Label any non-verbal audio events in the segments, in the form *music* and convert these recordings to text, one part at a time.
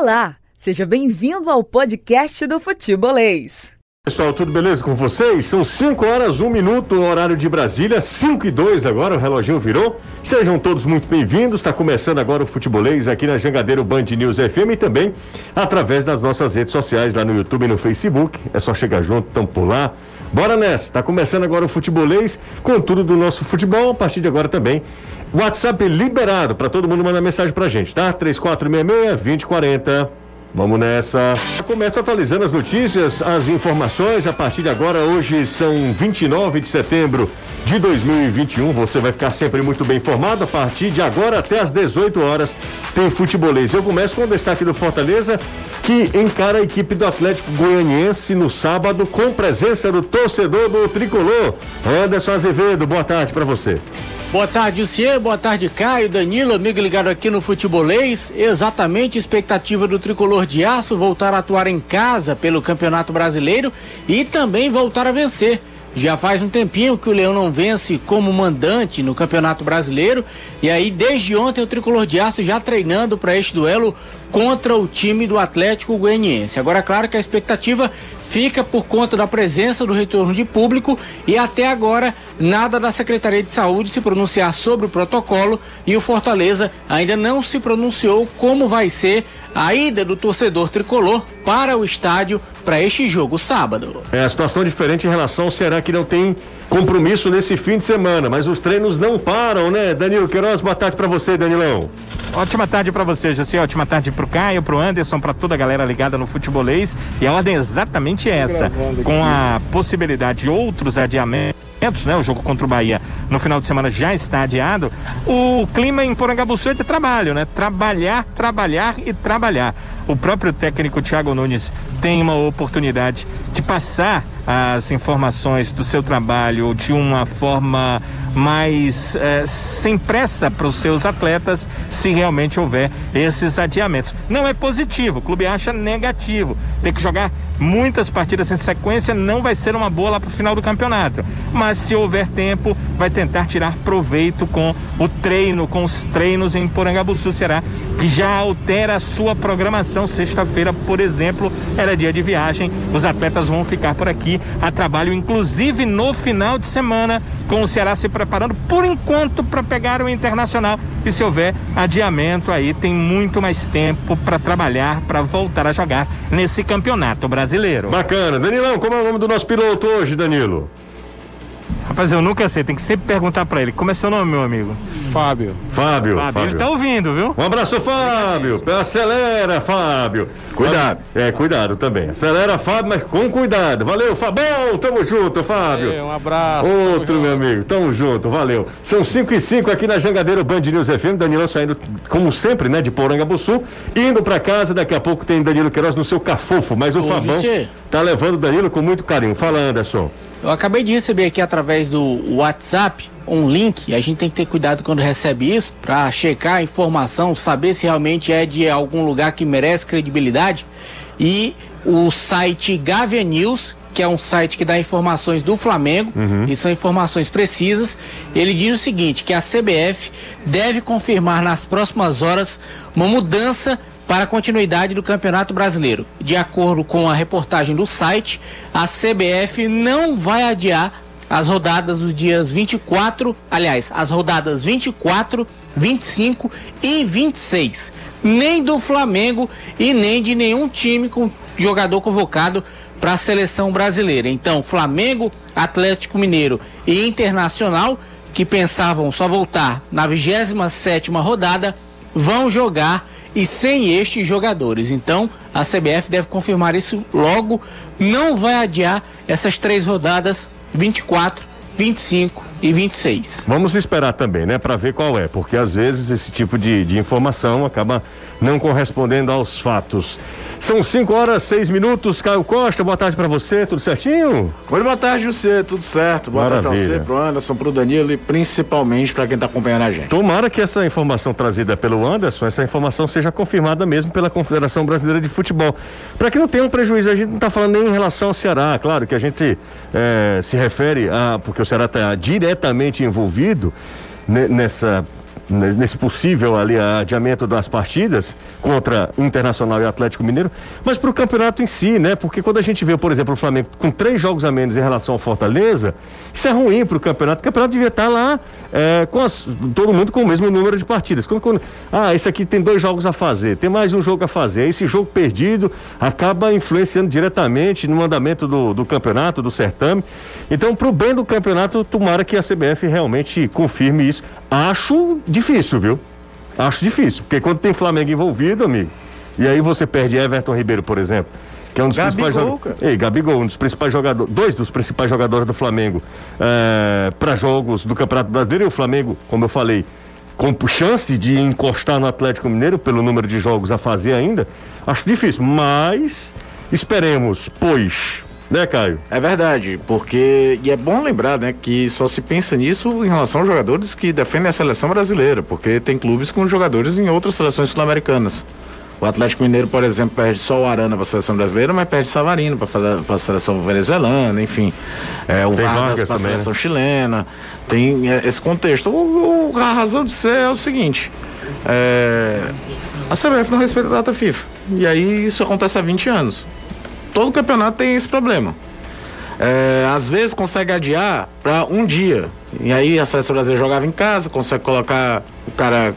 Olá, seja bem-vindo ao podcast do Futebolês. Pessoal, tudo beleza com vocês? São 5 horas, 1 um minuto, horário de Brasília, 5 e 2 agora, o reloginho virou. Sejam todos muito bem-vindos. Está começando agora o Futebolês aqui na Jangadeiro Band News FM e também através das nossas redes sociais lá no YouTube e no Facebook. É só chegar junto, então por lá. Bora nessa, está começando agora o Futebolês com tudo do nosso futebol. A partir de agora também WhatsApp liberado para todo mundo mandar mensagem pra gente, tá? 3466-2040. Vamos nessa. Começa atualizando as notícias, as informações. A partir de agora, hoje são 29 de setembro de 2021. Você vai ficar sempre muito bem informado. A partir de agora até às 18 horas tem futebolês. Eu começo com o destaque do Fortaleza, que encara a equipe do Atlético Goianiense no sábado com presença do torcedor do tricolor. Anderson Azevedo, boa tarde para você. Boa tarde, Lucier. Boa tarde, Caio, Danilo, amigo ligado aqui no Futebolês. Exatamente, expectativa do tricolor de aço voltar a atuar em casa pelo Campeonato Brasileiro e também voltar a vencer. Já faz um tempinho que o Leão não vence como mandante no Campeonato Brasileiro e aí desde ontem o tricolor de aço já treinando para este duelo contra o time do Atlético Goianiense. Agora, claro que a expectativa fica por conta da presença do retorno de público e até agora nada da Secretaria de Saúde se pronunciar sobre o protocolo e o Fortaleza ainda não se pronunciou como vai ser a ida do torcedor tricolor para o estádio para este jogo sábado. É a situação diferente em relação ao Ceará que não tem compromisso nesse fim de semana, mas os treinos não param, né? Danilo Queiroz, boa tarde para você, Danilão. Ótima tarde para você, José. Ótima tarde para o Caio, para o Anderson, para toda a galera ligada no futebolês. E a ordem é exatamente essa, com a possibilidade de outros adiamentos né? O jogo contra o Bahia no final de semana já está adiado. O clima em Porangabuçu é de trabalho, né? Trabalhar, trabalhar e trabalhar. O próprio técnico Thiago Nunes tem uma oportunidade de passar as informações do seu trabalho de uma forma mais eh, sem pressa para os seus atletas se realmente houver esses adiamentos. Não é positivo, o clube acha negativo. Tem que jogar muitas partidas em sequência, não vai ser uma boa lá para o final do campeonato. Mas se houver tempo, vai tentar tirar proveito com o treino, com os treinos em Porangabuçu. Será que já altera a sua programação? Sexta-feira, por exemplo, era dia de viagem. Os atletas vão ficar por aqui a trabalho, inclusive no final de semana, com o Ceará se preparando por enquanto para pegar o Internacional. E se houver adiamento aí, tem muito mais tempo para trabalhar, para voltar a jogar nesse campeonato brasileiro. Bacana. Danilão, como é o nome do nosso piloto hoje, Danilo? Rapaz, eu nunca sei, tem que sempre perguntar pra ele. Como é seu nome, meu amigo? Fábio. Fábio. Fábio. Fábio. Ele tá ouvindo, viu? Um abraço, Fábio. Acelera, Fábio. Cuidado. É, cuidado também. Acelera, Fábio, mas com cuidado. Valeu, Fabão. Tamo junto, Fábio. É, um abraço. Outro, meu amigo. Tamo junto, valeu. São 5 e 5 aqui na Jangadeiro Band News FM. Danilão saindo, como sempre, né, de Porangabuçu. Indo pra casa. Daqui a pouco tem Danilo Queiroz no seu cafofo. Mas o Ô, Fabão você... tá levando o Danilo com muito carinho. Fala, Anderson. Eu acabei de receber aqui através do WhatsApp um link. A gente tem que ter cuidado quando recebe isso para checar a informação, saber se realmente é de algum lugar que merece credibilidade. E o site Gavia News, que é um site que dá informações do Flamengo, uhum. e são informações precisas. Ele diz o seguinte: que a CBF deve confirmar nas próximas horas uma mudança para a continuidade do Campeonato Brasileiro. De acordo com a reportagem do site, a CBF não vai adiar as rodadas dos dias 24, aliás, as rodadas 24, 25 e 26, nem do Flamengo e nem de nenhum time com jogador convocado para a seleção brasileira. Então, Flamengo, Atlético Mineiro e Internacional, que pensavam só voltar na 27ª rodada, vão jogar e sem estes jogadores. Então, a CBF deve confirmar isso logo, não vai adiar essas três rodadas 24, 25 e 26. Vamos esperar também, né, para ver qual é, porque às vezes esse tipo de, de informação acaba não correspondendo aos fatos. São 5 horas, 6 minutos. Caio Costa, boa tarde para você, tudo certinho? Oi, boa tarde, você, tudo certo. Boa Maravilha. tarde pra você, pro Anderson, pro Danilo e principalmente para quem tá acompanhando a gente. Tomara que essa informação trazida pelo Anderson, essa informação seja confirmada mesmo pela Confederação Brasileira de Futebol. Para que não tenha um prejuízo, a gente não tá falando nem em relação ao Ceará, claro que a gente é, se refere a. porque o Ceará está diretamente envolvido nessa nesse possível ali adiamento das partidas contra Internacional e Atlético Mineiro, mas para o campeonato em si, né? Porque quando a gente vê, por exemplo, o Flamengo com três jogos a menos em relação ao Fortaleza, isso é ruim para o campeonato. O campeonato devia estar tá lá é, com as, todo mundo com o mesmo número de partidas. Quando, quando, ah, esse aqui tem dois jogos a fazer, tem mais um jogo a fazer. Esse jogo perdido acaba influenciando diretamente no andamento do, do campeonato, do certame. Então, para o bem do campeonato, tomara que a CBF realmente confirme isso. Acho difícil, viu? Acho difícil, porque quando tem Flamengo envolvido, amigo, e aí você perde Everton Ribeiro, por exemplo, que é um dos Gabigol, principais jogadores. Ei, Gabigol, um dos principais jogadores, dois dos principais jogadores do Flamengo é, para jogos do Campeonato Brasileiro, e o Flamengo, como eu falei, com chance de encostar no Atlético Mineiro pelo número de jogos a fazer ainda, acho difícil, mas esperemos, pois né, Caio? É verdade, porque. E é bom lembrar, né, que só se pensa nisso em relação aos jogadores que defendem a seleção brasileira, porque tem clubes com jogadores em outras seleções sul-americanas. O Atlético Mineiro, por exemplo, perde só o Arana para a seleção brasileira, mas perde Savarino para a seleção venezuelana, enfim. É, o tem Vargas para a seleção né? chilena. Tem é, esse contexto. O, o, a razão de ser é o seguinte: é, a CBF não respeita a data FIFA. E aí isso acontece há 20 anos todo campeonato tem esse problema. É, às vezes consegue adiar para um dia. E aí a seleção brasileira jogava em casa, consegue colocar o cara,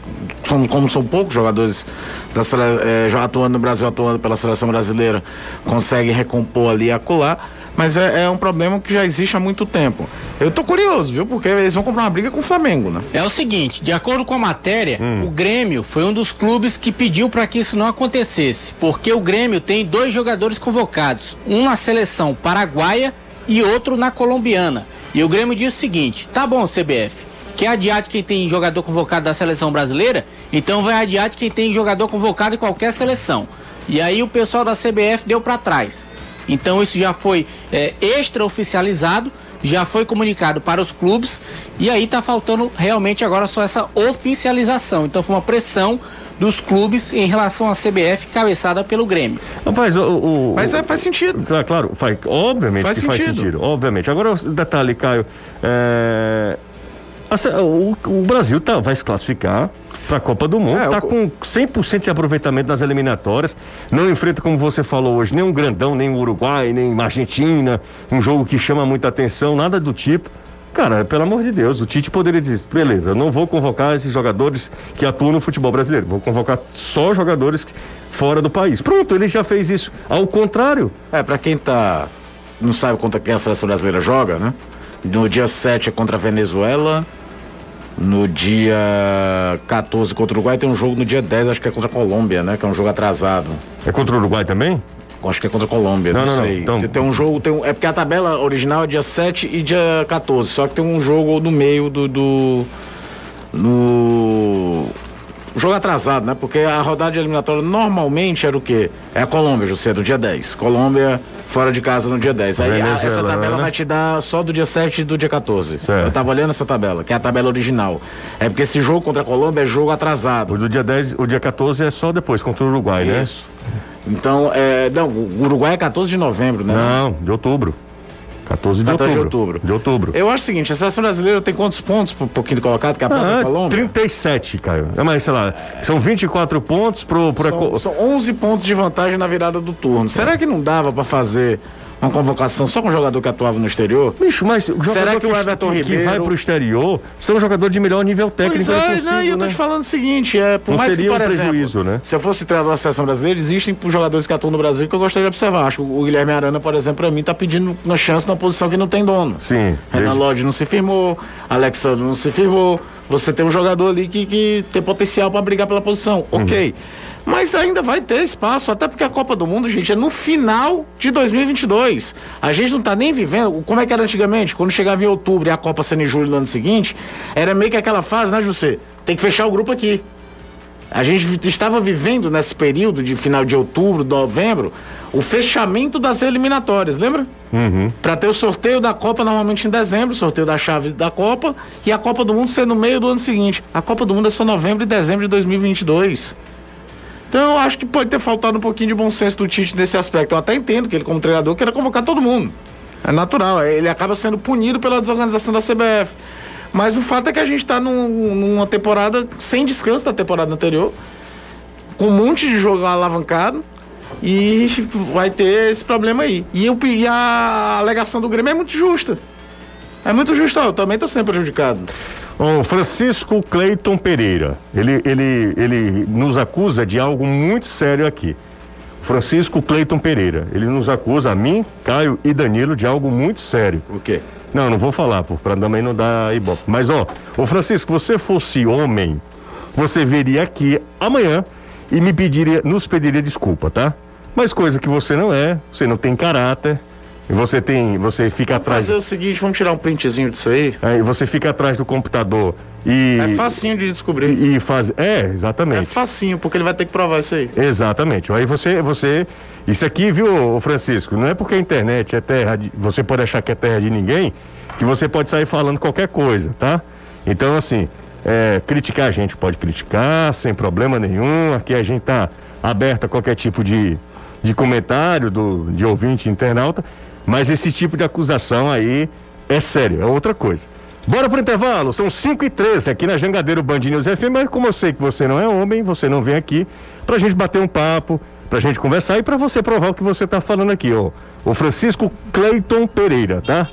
como são poucos jogadores da, é, já atuando no Brasil, atuando pela seleção brasileira, consegue recompor ali e acular. Mas é, é, um problema que já existe há muito tempo. Eu tô curioso, viu? Porque eles vão comprar uma briga com o Flamengo, né? É o seguinte, de acordo com a matéria, hum. o Grêmio foi um dos clubes que pediu para que isso não acontecesse, porque o Grêmio tem dois jogadores convocados, um na seleção paraguaia e outro na colombiana. E o Grêmio disse o seguinte: "Tá bom, CBF, quer adiar de quem tem jogador convocado da seleção brasileira? Então vai adiar de quem tem jogador convocado em qualquer seleção." E aí o pessoal da CBF deu para trás. Então isso já foi é, extraoficializado, já foi comunicado para os clubes e aí está faltando realmente agora só essa oficialização. Então foi uma pressão dos clubes em relação à CBF cabeçada pelo Grêmio. Rapaz, o, o, Mas é, faz sentido. Claro, claro faz, obviamente faz que sentido. faz sentido. Obviamente. Agora o detalhe, Caio. É, o, o Brasil tá, vai se classificar para a Copa do Mundo. Está é, com 100% de aproveitamento nas eliminatórias. Não enfrenta, como você falou hoje, nem um grandão, nem o Uruguai, nem uma Argentina. Um jogo que chama muita atenção, nada do tipo. Cara, pelo amor de Deus, o Tite poderia dizer: beleza, eu não vou convocar esses jogadores que atuam no futebol brasileiro. Vou convocar só jogadores fora do país. Pronto, ele já fez isso. Ao contrário. É, para quem tá. Não sabe contra quem a seleção brasileira joga, né? No dia 7 é contra a Venezuela. No dia 14 contra o Uruguai tem um jogo no dia 10, acho que é contra a Colômbia, né? Que é um jogo atrasado. É contra o Uruguai também? Acho que é contra a Colômbia, não, não, não sei. Não, então... tem, um jogo, tem um, é porque a tabela original é dia 7 e dia 14, só que tem um jogo no meio do. do no jogo atrasado, né? Porque a rodada eliminatória normalmente era o quê? É a Colômbia, José, do dia 10. Colômbia fora de casa no dia 10. Aí a, essa tabela vai te dar só do dia 7 e do dia 14. Certo. Eu tava olhando essa tabela, que é a tabela original. É porque esse jogo contra a Colômbia é jogo atrasado. O do dia 10, o dia 14 é só depois, contra o Uruguai, Isso. né? Isso. Então, é, não, o Uruguai é 14 de novembro, né? Não, de outubro. 14 de 14 outubro. de outubro. De outubro. Eu acho o seguinte, a seleção brasileira tem quantos pontos por pouquinho colocado que a própria ah, Colômbia? 37, Caio. É mais, sei lá, são 24 pontos pro... pro são, são 11 pontos de vantagem na virada do turno. Será que não dava para fazer uma convocação só com jogador que atuava no exterior? Bicho, mas Será que, o Everton que, Ribeiro... que vai pro exterior são jogador de melhor nível técnico pois é, não, e eu tô né? te falando o seguinte, é, por não mais que, por um exemplo, né? se eu fosse treinador da seleção brasileira, existem jogadores que atuam no Brasil que eu gostaria de observar. Acho que o Guilherme Arana, por exemplo, para mim, tá pedindo uma chance na posição que não tem dono. Sim. Renan desde... Lodge não se firmou, Alexandre não se firmou. Você tem um jogador ali que, que tem potencial para brigar pela posição. Uhum. Ok. Mas ainda vai ter espaço, até porque a Copa do Mundo, gente, é no final de 2022. A gente não tá nem vivendo. Como é que era antigamente? Quando chegava em outubro e a Copa sendo em julho no ano seguinte, era meio que aquela fase, né, José? Tem que fechar o grupo aqui. A gente estava vivendo nesse período de final de outubro, novembro, o fechamento das eliminatórias, lembra? Uhum. Para ter o sorteio da Copa normalmente em dezembro, sorteio da chave da Copa, e a Copa do Mundo ser no meio do ano seguinte. A Copa do Mundo é só novembro e dezembro de 2022. Então eu acho que pode ter faltado um pouquinho de bom senso do Tite nesse aspecto. Eu até entendo que ele, como treinador, queira convocar todo mundo. É natural, é, ele acaba sendo punido pela desorganização da CBF. Mas o fato é que a gente está num, numa temporada sem descanso da temporada anterior, com um monte de jogo alavancado. E vai ter esse problema aí. E, eu, e a alegação do Grêmio é muito justa. É muito justa, eu também estou sendo prejudicado. O Francisco Cleiton Pereira, ele, ele, ele nos acusa de algo muito sério aqui. Francisco Cleiton Pereira, ele nos acusa, a mim, Caio e Danilo, de algo muito sério. O quê? Não, não vou falar, para também não dar ibope. Mas, ó, ô Francisco, você fosse homem, você viria aqui amanhã e me pediria, nos pediria desculpa, tá? Mas coisa que você não é, você não tem caráter, você tem, você fica vamos atrás. Fazer o seguinte, vamos tirar um printzinho disso aí. Aí você fica atrás do computador e. É facinho de descobrir. E, e faz. É, exatamente. É facinho, porque ele vai ter que provar isso aí. Exatamente. Aí você, você. Isso aqui, viu, Francisco? Não é porque a internet é terra. De, você pode achar que é terra de ninguém, que você pode sair falando qualquer coisa, tá? Então, assim, é, criticar a gente pode criticar, sem problema nenhum. Aqui a gente tá aberto a qualquer tipo de, de comentário do, de ouvinte internauta. Mas esse tipo de acusação aí é sério, é outra coisa. Bora pro intervalo, são 5 e 13 aqui na Jangadeiro Band News FM, mas como eu sei que você não é homem, você não vem aqui pra gente bater um papo, pra gente conversar e pra você provar o que você tá falando aqui, ó. O Francisco Cleiton Pereira, tá?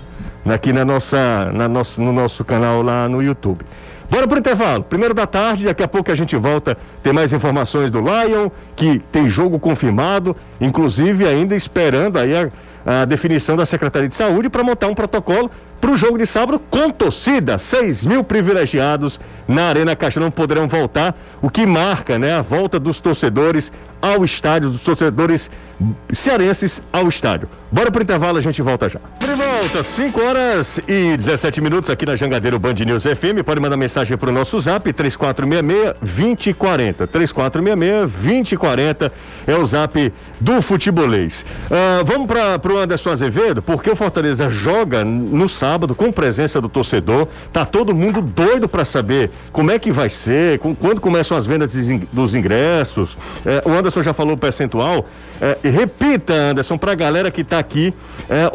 Aqui na nossa, na nossa, no nosso canal lá no YouTube. Bora pro intervalo. Primeiro da tarde, daqui a pouco a gente volta. Tem mais informações do Lion, que tem jogo confirmado, inclusive ainda esperando aí a a definição da Secretaria de Saúde para montar um protocolo para o jogo de sábado com torcida. 6 mil privilegiados na Arena Castelão poderão voltar, o que marca né, a volta dos torcedores ao estádio, dos torcedores cearenses ao estádio. Bora pro intervalo, a gente volta já. De volta, 5 horas e 17 minutos aqui na Jangadeiro Band News FM. Pode mandar mensagem pro nosso zap 3466-2040. 3466-2040 é o zap do futebolês. Uh, vamos para pro Anderson Azevedo, porque o Fortaleza joga no sábado com presença do torcedor. Tá todo mundo doido para saber como é que vai ser, com, quando começam as vendas dos ingressos. Uh, o Anderson já falou o percentual. Uh, repita, Anderson, para a galera que está aqui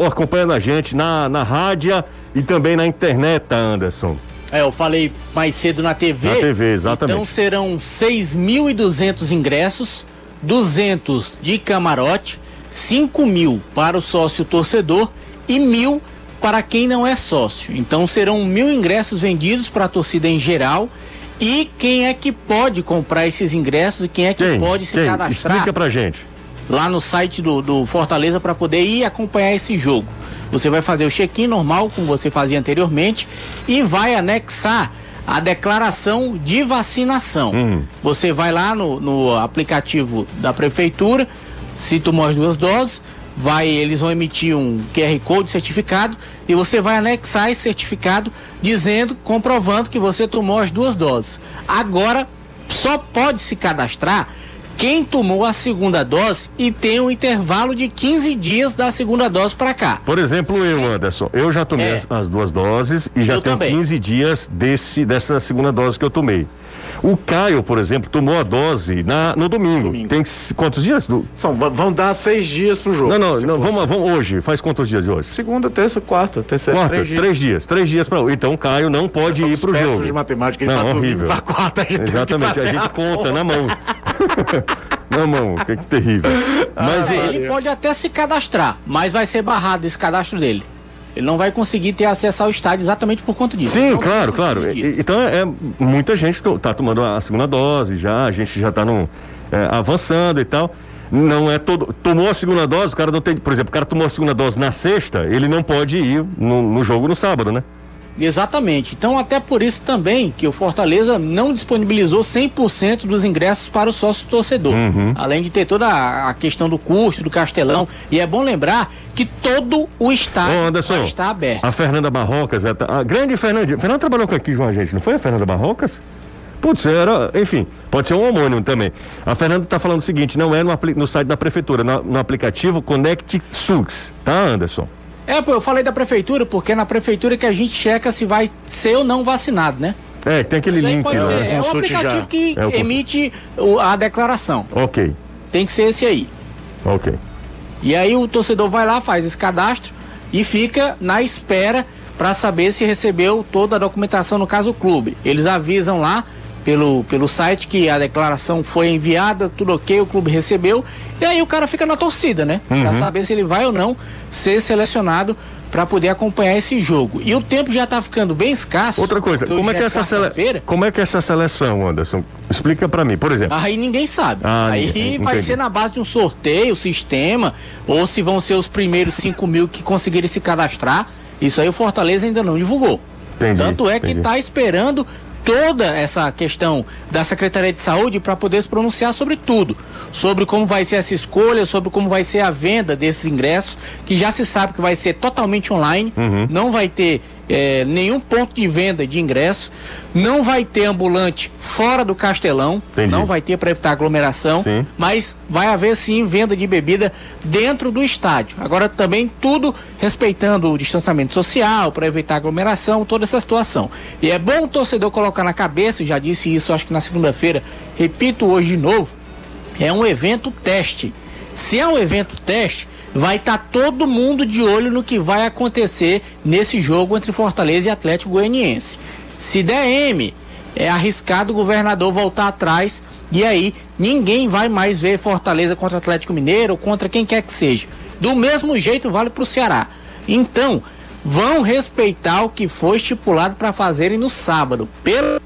acompanhando a gente na, na rádio e também na internet, Anderson. É, eu falei mais cedo na TV. Na TV, exatamente. Então serão 6.200 ingressos, 200 de camarote, 5 mil para o sócio torcedor e mil para quem não é sócio. Então serão mil ingressos vendidos para a torcida em geral. E quem é que pode comprar esses ingressos e quem é que quem? pode se quem? cadastrar? Explica pra gente. Lá no site do, do Fortaleza para poder ir acompanhar esse jogo. Você vai fazer o check-in normal, como você fazia anteriormente, e vai anexar a declaração de vacinação. Hum. Você vai lá no, no aplicativo da prefeitura, se tomou as duas doses, vai, eles vão emitir um QR Code certificado e você vai anexar esse certificado dizendo, comprovando que você tomou as duas doses. Agora, só pode se cadastrar quem tomou a segunda dose e tem um intervalo de 15 dias da segunda dose para cá. Por exemplo, Sim. eu, Anderson, eu já tomei é. as, duas doses e já eu tenho também. 15 dias desse, dessa segunda dose que eu tomei. O Caio, por exemplo, tomou a dose na, no domingo. domingo. Tem quantos dias? Do... São, vão dar seis dias pro jogo. Não, não, não vamos, vamos hoje. Faz quantos dias de hoje? Segunda, terça, quarta, terceira, quarta, três dias. Três dias, três dias para Então o Caio não pode ir pro jogo. de matemática, ele não, tá horrível. pra quarta, a gente Exatamente, a gente conta na mão. *laughs* na mão, que, que terrível. Mas é, ele pode até se cadastrar, mas vai ser barrado esse cadastro dele. Ele não vai conseguir ter acesso ao estádio exatamente por conta disso. Sim, claro, claro. E, então é, é, muita gente está tomando a segunda dose já, a gente já está é, avançando e tal. Não é todo. Tomou a segunda dose, o cara não tem. Por exemplo, o cara tomou a segunda dose na sexta, ele não pode ir no, no jogo no sábado, né? Exatamente. Então, até por isso também que o Fortaleza não disponibilizou 100% dos ingressos para o sócio torcedor. Uhum. Além de ter toda a questão do custo, do castelão. E é bom lembrar que todo o estádio Ô, Anderson, está aberto. A Fernanda Barrocas, a grande Fernandinha. Fernanda trabalhou aqui com a gente, não foi a Fernanda Barrocas? Putz, era, enfim, pode ser um homônimo também. A Fernanda está falando o seguinte: não é no, no site da prefeitura, no, no aplicativo Connect Sux, tá, Anderson? É, pô, eu falei da prefeitura, porque é na prefeitura que a gente checa se vai ser ou não vacinado, né? É, tem aquele link pode lá. Ser, é o aplicativo já. que é o emite o, a declaração. Ok. Tem que ser esse aí. Ok. E aí o torcedor vai lá, faz esse cadastro e fica na espera para saber se recebeu toda a documentação, no caso o clube. Eles avisam lá pelo, pelo site que a declaração foi enviada, tudo ok, o clube recebeu, e aí o cara fica na torcida, né? Uhum. Pra saber se ele vai ou não ser selecionado para poder acompanhar esse jogo. E o tempo já está ficando bem escasso. Outra coisa, como é, que é essa sele... como é que é essa seleção, Anderson? Explica para mim, por exemplo. Aí ninguém sabe. Ah, Aí entendi. vai ser na base de um sorteio, sistema, ou se vão ser os primeiros 5 mil que conseguirem se cadastrar. Isso aí o Fortaleza ainda não divulgou. Entendi, Tanto é que está esperando toda essa questão da Secretaria de Saúde para poder se pronunciar sobre tudo, sobre como vai ser essa escolha, sobre como vai ser a venda desses ingressos, que já se sabe que vai ser totalmente online, uhum. não vai ter é, nenhum ponto de venda de ingresso, não vai ter ambulante fora do Castelão, Entendi. não vai ter para evitar aglomeração, sim. mas vai haver sim venda de bebida dentro do estádio. Agora também tudo respeitando o distanciamento social, para evitar aglomeração, toda essa situação. E é bom o torcedor colocar na cabeça, já disse isso acho que na segunda-feira, repito hoje de novo, é um evento teste. Se é um evento teste, vai estar tá todo mundo de olho no que vai acontecer nesse jogo entre Fortaleza e Atlético Goianiense. Se der M, é arriscado o governador voltar atrás e aí ninguém vai mais ver Fortaleza contra Atlético Mineiro ou contra quem quer que seja. Do mesmo jeito vale para o Ceará. Então, vão respeitar o que foi estipulado para fazerem no sábado. Pelo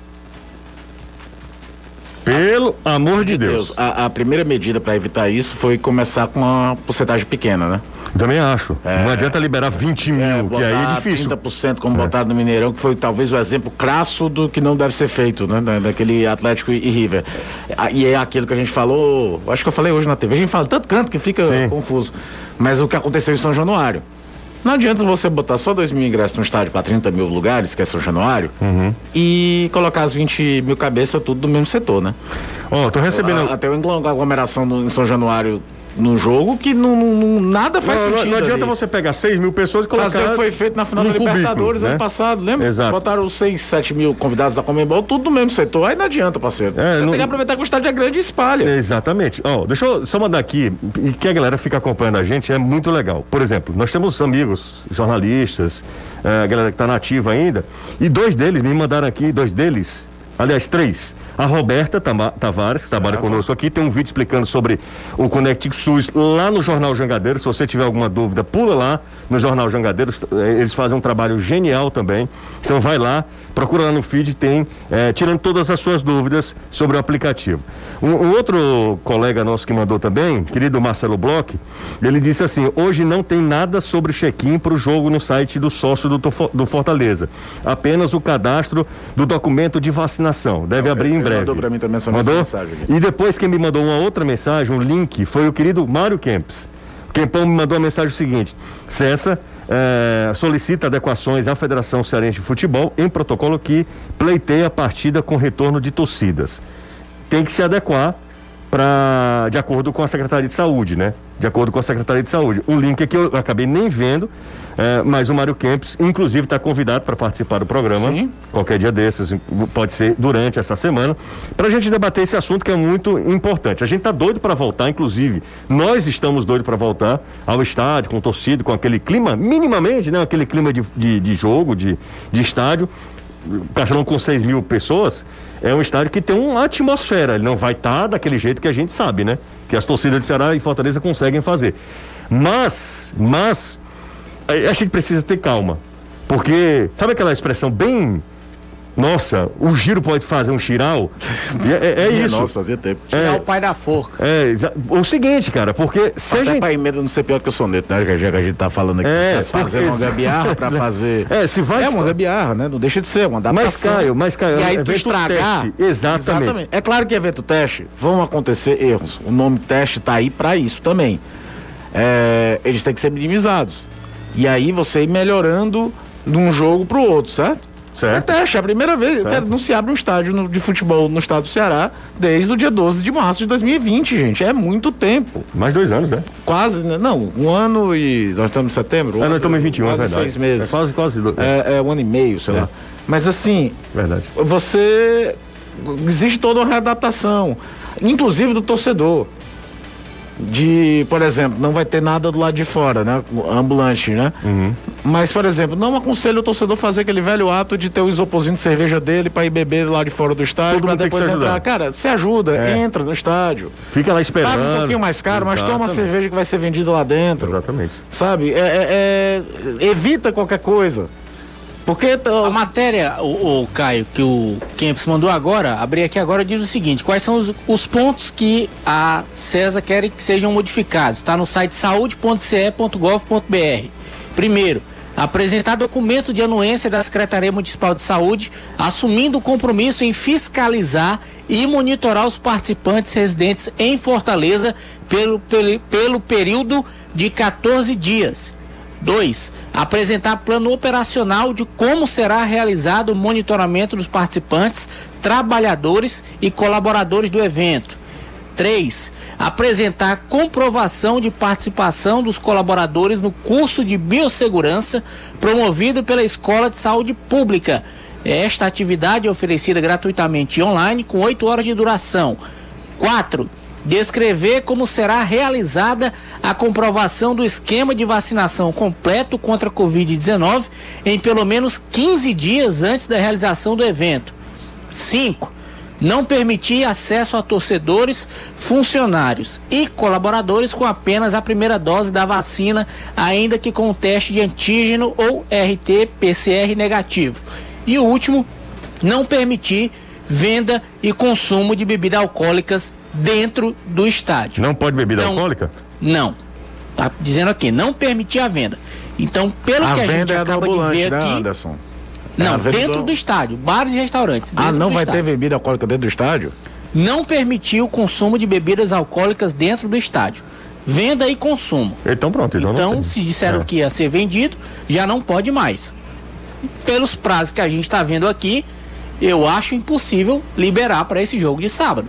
pelo amor de Deus. Deus. A, a, primeira medida para evitar isso foi começar com uma porcentagem pequena, né? Também acho. É, não adianta liberar 20 mil, é, que aí é difícil. 30% como é. botaram no Mineirão, que foi talvez o exemplo crasso do que não deve ser feito, né? Da, daquele Atlético e River. E é aquilo que a gente falou, acho que eu falei hoje na TV, a gente fala tanto canto que fica Sim. confuso. Mas o que aconteceu em São Januário. Não adianta você botar só 2 mil ingressos no estádio para 30 mil lugares, que é São Januário, uhum. e colocar as 20 mil cabeças tudo do mesmo setor, né? Ó, oh, tô recebendo. Até o aglomeração no, em São Januário num jogo que não, não nada faz não, sentido. Não adianta ali. você pegar 6 mil pessoas e colocar. Fazer o que foi feito na final da Libertadores né? ano passado, lembra? Exato. Botaram 6, 7 mil convidados da Comembol, tudo no mesmo setor. Aí não adianta, parceiro. É, você não... tem que aproveitar que o estádio é grande e espalha. Exatamente. Ó, oh, deixa eu só mandar aqui, e que a galera fica acompanhando a gente, é muito legal. Por exemplo, nós temos amigos, jornalistas, é, a galera que está nativa ainda, e dois deles me mandaram aqui, dois deles, aliás, três a Roberta Tavares, que trabalha conosco aqui, tem um vídeo explicando sobre o Conect SUS lá no Jornal Jangadeiro. Se você tiver alguma dúvida, pula lá no Jornal Jangadeiro. Eles fazem um trabalho genial também. Então vai lá, procura lá no feed, tem, é, tirando todas as suas dúvidas sobre o aplicativo. Um, um, outro colega nosso que mandou também, querido Marcelo Bloch, ele disse assim: hoje não tem nada sobre check-in para o jogo no site do sócio do, do, Fortaleza. Apenas o cadastro do documento de vacinação. Deve okay, abrir em breve. Mandou para mim também essa mandou? mensagem. Aqui. E depois quem me mandou uma outra mensagem, um link, foi o querido Mário Kempis. Kempão me mandou a mensagem seguinte: Cessa é, solicita adequações à Federação Cearense de Futebol em protocolo que pleiteia a partida com retorno de torcidas. Tem que se adequar de acordo com a Secretaria de Saúde, né? De acordo com a Secretaria de Saúde. Um link aqui eu acabei nem vendo, é, mas o Mário Kempis, inclusive, está convidado para participar do programa. Sim. Qualquer dia desses, pode ser durante essa semana, para a gente debater esse assunto que é muito importante. A gente está doido para voltar, inclusive, nós estamos doidos para voltar ao estádio, com o torcido, com aquele clima, minimamente, né? Aquele clima de, de, de jogo, de, de estádio. Castelão com 6 mil pessoas, é um estádio que tem uma atmosfera. Ele não vai estar tá daquele jeito que a gente sabe, né? Que as torcidas de Ceará e Fortaleza conseguem fazer. Mas, mas, a gente precisa ter calma. Porque, sabe aquela expressão bem nossa, o giro pode fazer um chiral. É, é, é *laughs* isso. Nossa, fazia tempo. Tirar é, o pai da forca. É, o seguinte, cara, porque se Até a gente... pra emenda não ser pior que o soneto, né? Que a gente tá falando aqui. É, tá fazer uma gambiarra pra *laughs* fazer. É, se vai. É uma gambiarra, né? Não deixa de ser, uma adaptação. Mas, Caio, mas, Caio, e aí tu estragar. Teste. Exatamente. Exatamente. É claro que evento teste vão acontecer erros. O nome teste tá aí pra isso também. É, eles têm que ser minimizados. E aí você ir melhorando de um jogo pro outro, certo? Certo. É teste, é a primeira vez. Quero, não se abre um estádio no, de futebol no estado do Ceará desde o dia 12 de março de 2020, gente. É muito tempo. Mais dois anos, né? Quase, né? Não, um ano e. Nós estamos em setembro? Um é, nós estamos em 21, é verdade. seis meses. É quase, quase. É, é um ano e meio, sei é. lá. Mas assim. Verdade. Você. Existe toda uma readaptação, inclusive do torcedor. De, por exemplo, não vai ter nada do lado de fora, né? Ambulante, né? Uhum. Mas, por exemplo, não aconselho o torcedor fazer aquele velho ato de ter o isoporzinho de cerveja dele para ir beber lá de fora do estádio para depois entrar. ajudar. Cara, se ajuda, É. entra no estádio. Fica lá esperando. Paga um pouquinho mais caro, mas toma a Exatamente. cerveja que vai ser vendida lá dentro. Exatamente. Sabe? É, é- é- evita qualquer coisa. Porque tá- A matéria, o, o Caio, que o Kempis mandou agora, abri aqui agora, diz o seguinte: quais são os, os pontos que a CESA quer que sejam modificados? Está no site saúde.ce.gov.br. Primeiro, apresentar documento de anuência da Secretaria Municipal de Saúde, assumindo o compromisso em fiscalizar e monitorar os participantes residentes em Fortaleza pelo, pelo, pelo período de 14 dias. 2. Apresentar plano operacional de como será realizado o monitoramento dos participantes, trabalhadores e colaboradores do evento. 3. Apresentar comprovação de participação dos colaboradores no curso de biossegurança promovido pela Escola de Saúde Pública. Esta atividade é oferecida gratuitamente online com 8 horas de duração. 4. Descrever como será realizada a comprovação do esquema de vacinação completo contra a Covid-19 em pelo menos 15 dias antes da realização do evento. 5. Não permitir acesso a torcedores, funcionários e colaboradores com apenas a primeira dose da vacina, ainda que com teste de antígeno ou RT-PCR negativo. E o último, não permitir venda e consumo de bebidas alcoólicas dentro do estádio. Não pode bebida Não. alcoólica? Não. Tá dizendo aqui, não permitir a venda. Então, pelo a que a gente é acaba de ver né, aqui, Anderson? É não, dentro do- do estádio, bares e restaurantes. Ah, não vai ter estádio. bebida alcoólica dentro do estádio? Não permitir o consumo de bebidas alcoólicas dentro do estádio. Venda e consumo. Então pronto. Então, Então, se disseram É. que ia ser vendido, já não pode mais. Pelos prazos que a gente está vendo aqui, eu acho impossível liberar para esse jogo de sábado.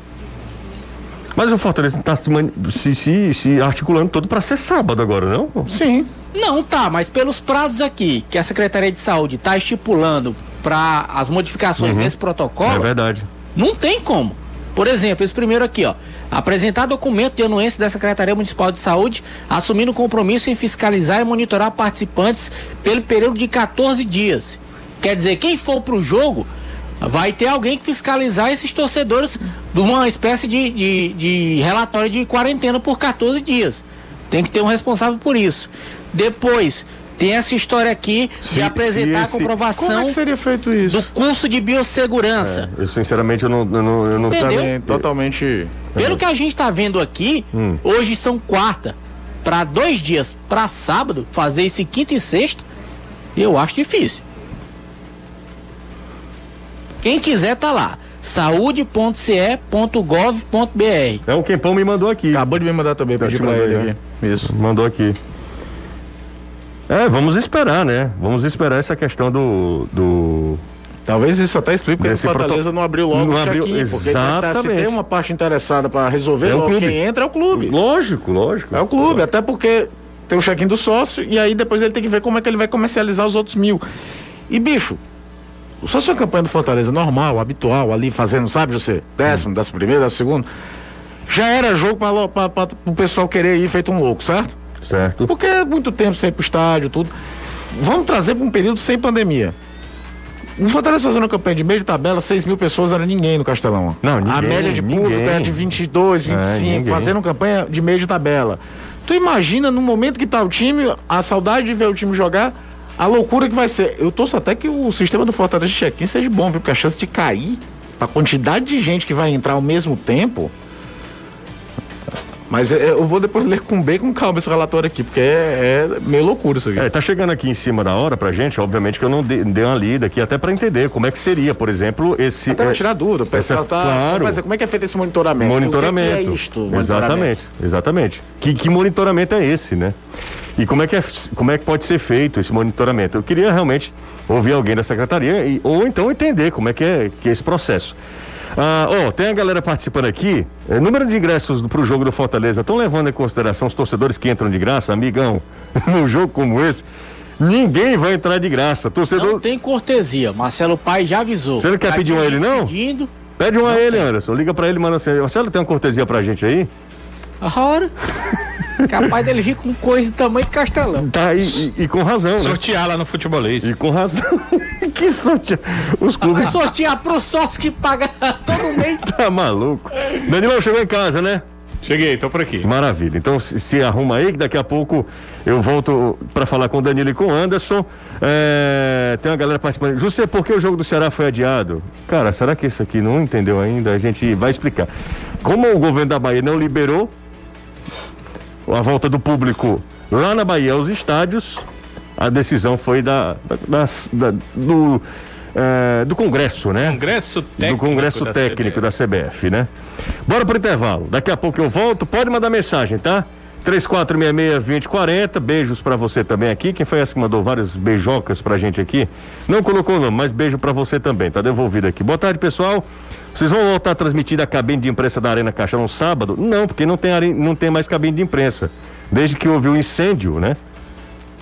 Mas o Fortaleza está se, se, se, se articulando todo para ser sábado agora, não? Sim. Não tá, mas pelos prazos aqui que a Secretaria de Saúde está estipulando para as modificações desse É protocolo, verdade. Não tem como. Por exemplo, esse primeiro aqui, ó. Apresentar documento de anuência da Secretaria Municipal de Saúde, assumindo compromisso em fiscalizar e monitorar participantes pelo período de 14 dias. Quer dizer, quem for pro jogo, vai ter alguém que fiscalizar esses torcedores de uma espécie de, de, de relatório de quarentena por 14 dias. Tem que ter um responsável por isso. Depois, tem essa história aqui Se- de apresentar se a esse- Como é comprovação que seria feito isso? do curso de biossegurança. Eu sinceramente eu não, eu não, eu não? Também, totalmente. Pelo que a gente tá vendo aqui, Hum. hoje são quarta. Para dois dias, para sábado, fazer isso em quinta e sexta, eu acho difícil. Quem quiser tá lá. saúde.ce.gov.br. É o Quempão me mandou aqui. Acabou de me mandar também, pedi pra ele né? aqui. Isso. Mandou aqui. É, vamos esperar, né? Vamos esperar essa questão do. do... Talvez isso até explique porque o Desse Fortaleza proto- não abriu logo Não o abriu- check-in. Porque tá- se tem uma parte interessada para resolver, É o logo clube. quem entra é o clube. Lógico, lógico. É o clube, até porque tem o check-in do sócio e aí depois ele tem que ver como é que ele vai comercializar os outros mil. E bicho, se fosse uma campanha do Fortaleza normal, habitual, ali fazendo, sabe, José? Décimo, décimo primeiro, décimo segundo, já era jogo para o pessoal querer ir feito um louco, certo? Certo. Porque é muito tempo sem ir pro estádio, tudo. Vamos trazer para um período sem pandemia. O Fortaleza fazendo uma campanha de meio de tabela, 6 mil pessoas era ninguém no Castelão. Não, A ninguém, média de público ninguém. era de 22, 25, ninguém. fazendo campanha de meio de tabela. Tu imagina no momento que tá o time, a saudade de ver o time jogar, a loucura que vai ser. Eu torço até que o sistema do Fortaleza de check-in seja bom, viu? Porque a chance de cair, a quantidade de gente que vai entrar ao mesmo tempo. Mas é- eu vou depois ler com bem com calma esse relatório aqui, porque é, é meio loucura isso aqui. É, tá chegando aqui em cima da hora pra gente, obviamente que eu não dei, dei uma lida aqui até pra entender como é que seria, por exemplo, esse. Até é, tirar dúvida, pessoal tá. claro. Mas como é que é feito esse monitoramento? Monitoramento. O que é isto? monitoramento? Exatamente, exatamente. Que, que monitoramento é esse, né? E como é, que é, como é que pode ser feito esse monitoramento? Eu queria realmente ouvir alguém da secretaria e, ou então entender como é que é, que é esse processo. Ah, ó, tem a galera participando aqui. É, número de ingressos para o jogo do Fortaleza. Estão levando em consideração os torcedores que entram de graça, amigão? *laughs* Num jogo como esse, ninguém vai entrar de graça. Torcedor. Não tem cortesia. Marcelo Pai já avisou. Você não quer Tá pedir um a ele, não? Pedindo. Pede um a Não ele, tem. Anderson. Liga para ele, manda assim. Marcelo, tem uma cortesia pra gente aí? A hora. Capaz dele vir com coisa do tamanho de castelão. Tá, e, e- e com razão, né? Sortear lá no futebolês. E com razão. *laughs* que sorte. Os Vai clubes sortear pro sócio que paga todo mês. tá maluco. Danilão chegou em casa, né? Cheguei, tô por aqui. Maravilha. Então se, se arruma aí que daqui a pouco eu volto para falar com o Danilo e com o Anderson. É, tem uma galera participando. José, por que o jogo do Ceará foi adiado? Cara, será que isso aqui não entendeu ainda? A gente vai explicar. Como o governo da Bahia não liberou a volta do público lá na Bahia aos estádios, a decisão foi da, da- da- do, é, do Congresso, né? Congresso técnico. do Congresso da Técnico CBF. da CBF, né? Bora pro intervalo. Daqui a pouco eu volto. Pode mandar mensagem, tá? 3466-2040. Beijos pra você também aqui. Quem foi essa que mandou vários beijocas pra gente aqui? Não colocou o nome, mas beijo pra você também. Tá devolvido aqui. Boa tarde, pessoal. Vocês vão voltar a transmitir da cabine de imprensa da Arena Caixa no sábado? Não, porque não tem, are- não tem mais cabine de imprensa. Desde que houve o incêndio, né?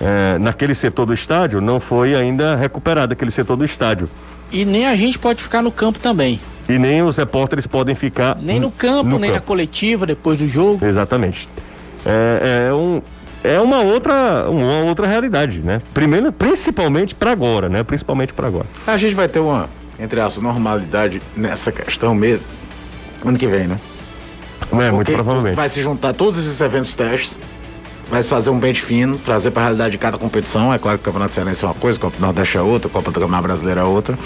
É, naquele setor do estádio, não foi ainda recuperado aquele setor do estádio. E nem a gente pode ficar no campo também. E nem os repórteres podem ficar. Nem no campo, no nem na campo. coletiva depois do jogo. Exatamente. É, é um, é uma outra, uma outra realidade, né? Primeiro, principalmente para agora, né? Principalmente para agora. A gente vai ter uma, entre aspas, normalidade nessa questão mesmo. Ano que vem, né? É, muito provavelmente. Vai se juntar todos esses eventos testes, vai se fazer um pente fino, trazer para a realidade de cada competição. É claro que o Campeonato Cearense é uma coisa, o Campeonato Nordeste é outra, a Copa do Campeonato Brasileiro é outra.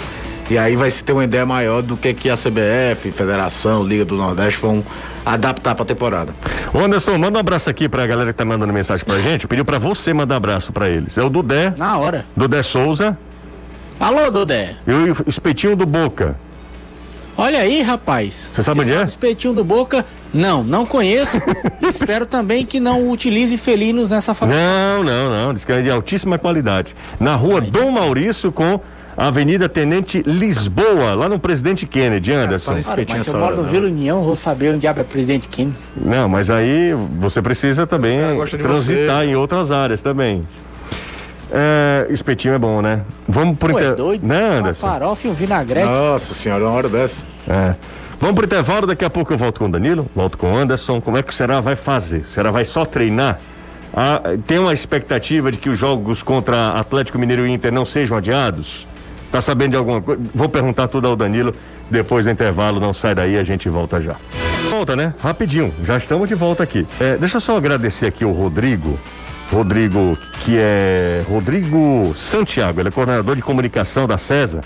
E aí vai se ter uma ideia maior do que, que a CBF, Federação, Liga do Nordeste vão adaptar para a temporada. Ô Anderson, manda um abraço aqui pra galera que tá mandando mensagem pra gente. Pediu pra você mandar abraço pra eles. É o Dudé, Na hora. Dudé Souza Alô, Dodé. e o espetinho do Boca. Olha aí, rapaz. Você sabe onde é? Espetinho do Boca? Não, não conheço. *laughs* Espero também que não utilize felinos nessa faculdade. Não, não, não. Diz que é de altíssima qualidade. Na rua Dom Maurício com a Avenida Tenente Lisboa, lá no Presidente Kennedy, Anderson. Rapaz, Cara, mas se eu moro no. Vila União, vou saber onde é presidente Kim. Não, mas aí você precisa também transitar você. em outras áreas também. É, espetinho é bom, né? Vamos pro Pô, é doido? Né, Uma farofa e um vinagrete. Nossa senhora, uma hora dessa. É. Vamos pro intervalo, daqui a pouco eu volto com o Danilo, volto com o Anderson. Como é que o Será vai fazer? O Será vai só treinar? Ah, tem uma expectativa de que os jogos contra Atlético Mineiro e Inter não sejam adiados? Tá sabendo de alguma coisa? Vou perguntar tudo ao Danilo depois do intervalo. Não sai daí, a gente volta já. Volta, né? Rapidinho, já estamos de volta aqui. É, deixa eu só agradecer aqui o Rodrigo. Rodrigo, que é Rodrigo Santiago, ele é coordenador de comunicação da CESA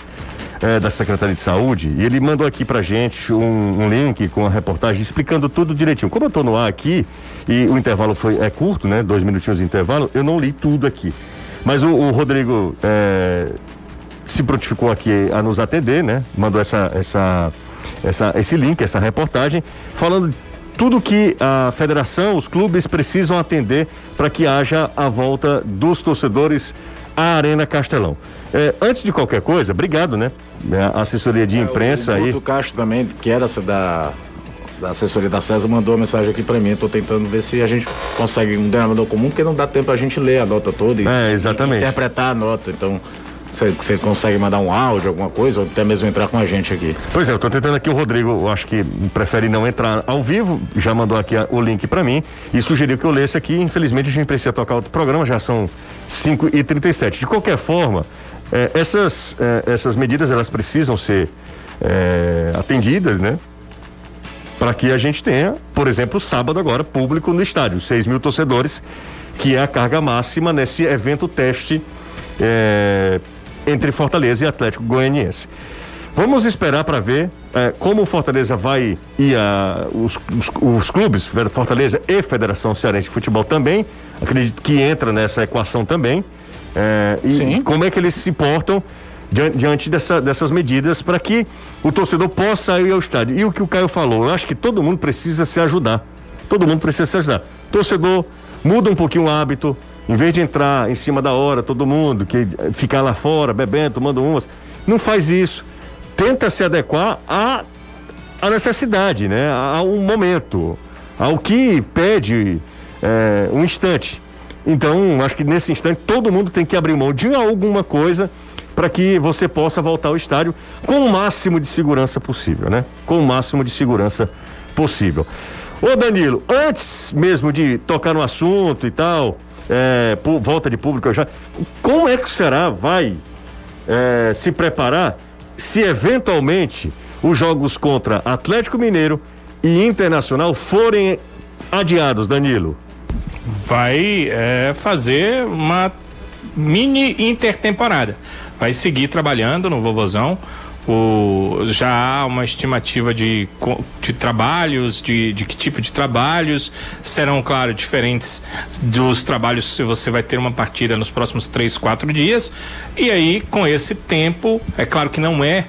é, da Secretaria de Saúde, e ele mandou aqui pra gente um, um link com a reportagem explicando tudo direitinho. Como eu tô no ar aqui e o intervalo foi é curto, né? Dois minutinhos de intervalo, eu não li tudo aqui. Mas o, o Rodrigo é, se prontificou aqui a nos atender, né? Mandou essa, essa, essa, esse link, essa reportagem, falando tudo que a federação, os clubes precisam atender para que haja a volta dos torcedores à Arena Castelão. É, antes de qualquer coisa, obrigado, né? A assessoria de imprensa o aí. Guto Castro também, que era da, da assessoria da César, mandou uma mensagem aqui pra mim. Tô tentando ver se a gente consegue um denominador comum, porque não dá tempo a gente ler a nota toda e, É, exatamente. e interpretar a nota. Então, você consegue mandar um áudio, alguma coisa, ou até mesmo entrar com a gente aqui. Pois é, eu tô tentando aqui o Rodrigo, eu acho que prefere não entrar ao vivo, já mandou aqui a- o link para mim e sugeriu que eu lesse aqui. Infelizmente a gente precisa tocar outro programa, já são 5 e 37 De qualquer forma, eh, essas, eh, essas medidas elas precisam ser eh, atendidas, né? Para que a gente tenha, por exemplo, sábado agora, público no estádio, 6 mil torcedores, que é a carga máxima nesse evento teste entre Fortaleza e Atlético Goianiense. Vamos esperar para ver eh, como o Fortaleza vai e a, os, os, os clubes, Fortaleza e Federação Cearense de Futebol também, acredito que entra nessa equação também. eh, e Sim. como é que eles se portam diante, diante dessa- dessas medidas para que o torcedor possa ir ao estádio. E o que o Caio falou, eu acho que todo mundo precisa se ajudar. Todo mundo precisa se ajudar. Torcedor, muda um pouquinho o hábito. Em vez de entrar em cima da hora, todo mundo, que ficar lá fora, bebendo, tomando umas, não faz isso. Tenta se adequar à, à necessidade, né? A um momento, ao que pede eh, um instante. Então, acho que nesse instante todo mundo tem que abrir mão de alguma coisa para que você possa voltar ao estádio com o máximo de segurança possível, né? Com o máximo de segurança possível. Ô Danilo, antes mesmo de tocar no assunto e tal, é, volta de público já, como é que será vai é, se preparar se eventualmente os jogos contra Atlético Mineiro e Internacional forem adiados, Danilo? Vai é, fazer uma mini intertemporada. Vai seguir trabalhando no Vovozão o, já há uma estimativa de, de trabalhos, de, de que tipo de trabalhos serão, claro, diferentes dos trabalhos se você vai ter uma partida nos próximos três, quatro dias. E aí, com esse tempo, é claro que não é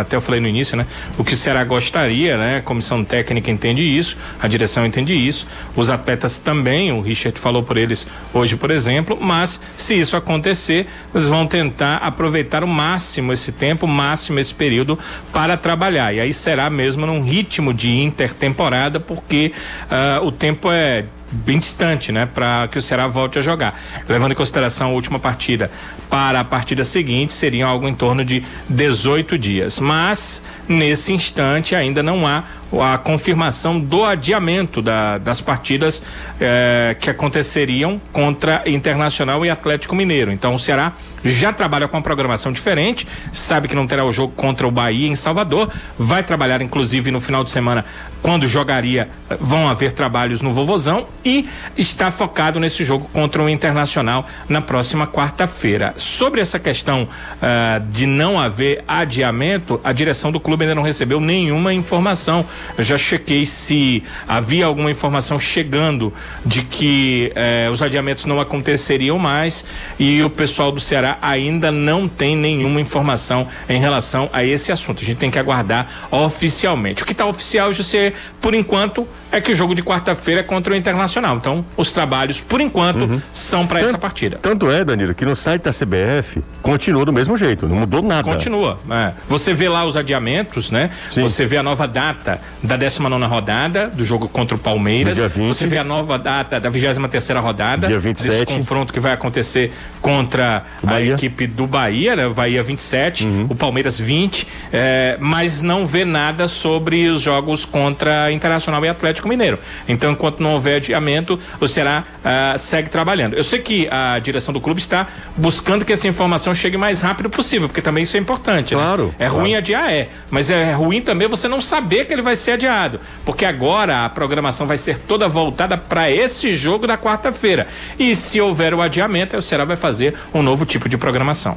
até eu falei no início, né? O que o Ceará gostaria, né? A comissão técnica entende isso, a direção entende isso, os atletas também, o Richard falou por eles hoje, por exemplo, mas se isso acontecer, eles vão tentar aproveitar o máximo esse tempo, o máximo esse período para trabalhar. E aí será mesmo num ritmo de intertemporada, porque uh, o tempo é bem distante, né, para que o Ceará volte a jogar. Levando em consideração a última partida para a partida seguinte, seriam algo em torno de 18 dias. Mas nesse instante ainda não há a confirmação do adiamento da, das partidas eh, que aconteceriam contra Internacional e Atlético Mineiro. Então o Ceará já trabalha com uma programação diferente, sabe que não terá o jogo contra o Bahia em Salvador, vai trabalhar inclusive no final de semana quando jogaria, vão haver trabalhos no Vovozão e está focado nesse jogo contra o Internacional na próxima quarta-feira. Sobre essa questão uh, de não haver adiamento, a direção do clube ainda não recebeu nenhuma informação. Eu já chequei se havia alguma informação chegando de que eh, os adiamentos não aconteceriam mais e o pessoal do Ceará ainda não tem nenhuma informação em relação a esse assunto. A gente tem que aguardar oficialmente. O que está oficial, José, por enquanto, é que o jogo de quarta-feira é contra o Internacional. Então, os trabalhos, por enquanto, uhum. são para essa partida. Tanto é, Danilo, que no site da CBF continua do mesmo jeito, não mudou nada. Continua. É. Você vê lá os adiamentos, né? Sim. Você vê a nova data da 19 rodada do jogo contra o Palmeiras. Dia 20. Você vê a nova data da 23 terceira rodada dia 27. desse confronto que vai acontecer contra a equipe do Bahia, né? Bahia 27, uhum. o Palmeiras 20, é, mas não vê nada sobre os jogos contra Internacional e Atlético Mineiro. Então, enquanto não houver adiamento, o Ceará uh, segue trabalhando. Eu sei que a direção do clube está buscando que essa informação chegue mais rápido possível, porque também isso é importante. Né? Claro. Né? É claro. ruim adiar, é. Mas é ruim também você não saber que ele vai ser adiado. Porque agora a programação vai ser toda voltada para esse jogo da quarta-feira. E se houver o adiamento, o Ceará vai fazer um novo tipo de programação.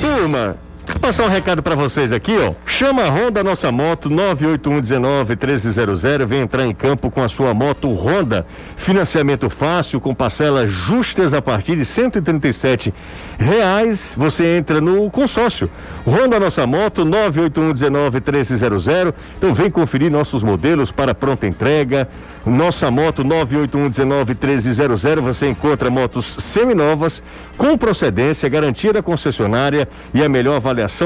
Turma, passar um recado para vocês aqui, ó. Chama a Honda Nossa Moto 981191300, vem entrar em campo com a sua moto Honda. Financiamento fácil com parcelas justas a partir de 137 reais. Você entra no consórcio. Honda Nossa Moto 981191300. Então vem conferir nossos modelos para pronta entrega. Nossa Moto 981191300. Você encontra motos seminovas com procedência, garantia da concessionária e a melhor